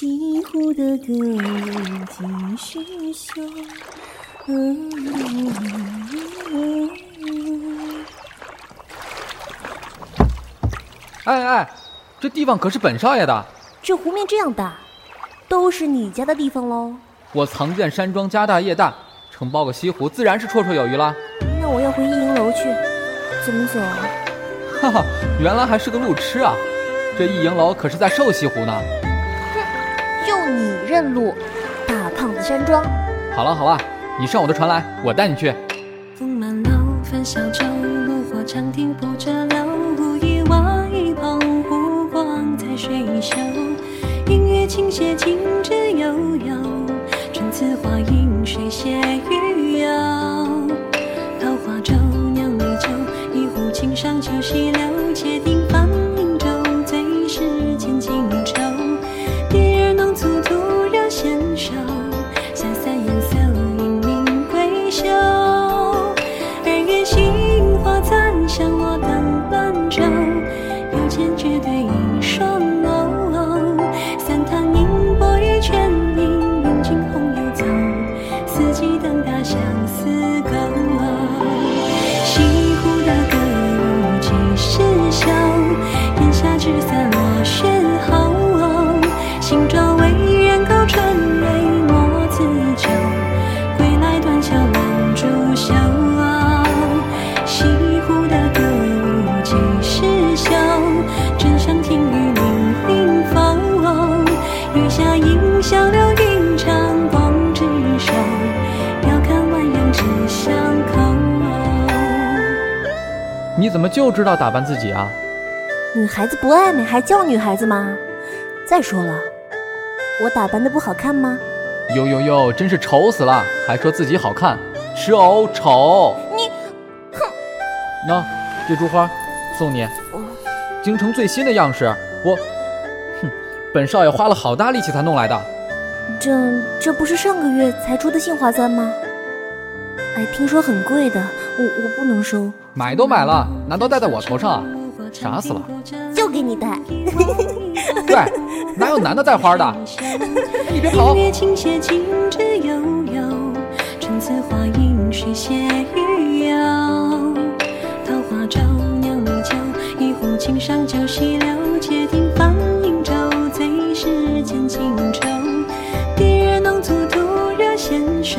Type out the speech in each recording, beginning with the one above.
西湖的歌继续修。哎哎，这地方可是本少爷的。这湖面这样大，都是你家的地方喽。我藏剑山庄，家大业大，承包个西湖，自然是绰绰有余了。那我要回一营楼去，怎么走啊？哈哈，原来还是个路痴啊！这一营楼可是在瘦西湖呢。你认路，大胖子山庄。好了好了，你上我的船来，我带你去。风满楼，焚小舟，炉火长亭不折柳，无意瓦一捧湖光在水袖，音乐倾泻，情之悠悠，春词花影，水榭鱼游。桃花洲，酿美酒，一壶清上秋溪三潭银波与你怎么就知道打扮自己啊？女孩子不爱美还叫女孩子吗？再说了，我打扮的不好看吗？呦呦呦，真是丑死了，还说自己好看，吃藕丑。你，哼！那这株花送你，京城最新的样式，我，哼，本少爷花了好大力气才弄来的。这这不是上个月才出的杏花簪吗？哎，听说很贵的，我我不能收。买都买了，难道戴在我头上啊？傻死了！就给你戴。对，哪有男的戴花的？你别跑！音乐倾泻，情致悠悠，春词花。桃花洲，酿美酒，一壶清上酒溪流，且听芳影骤醉时千金愁。蝶儿弄粗吐惹纤手，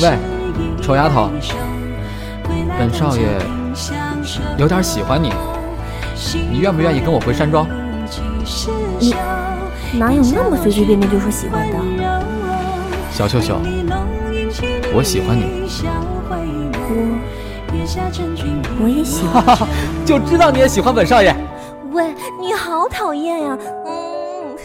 喂，丑丫头，本少爷有点喜欢你，你愿不愿意跟我回山庄？你哪有那么随随便便就说喜欢的？小秀秀，我喜欢你。我我也喜欢。就知道你也喜欢本少爷。喂，你好讨厌呀！嗯。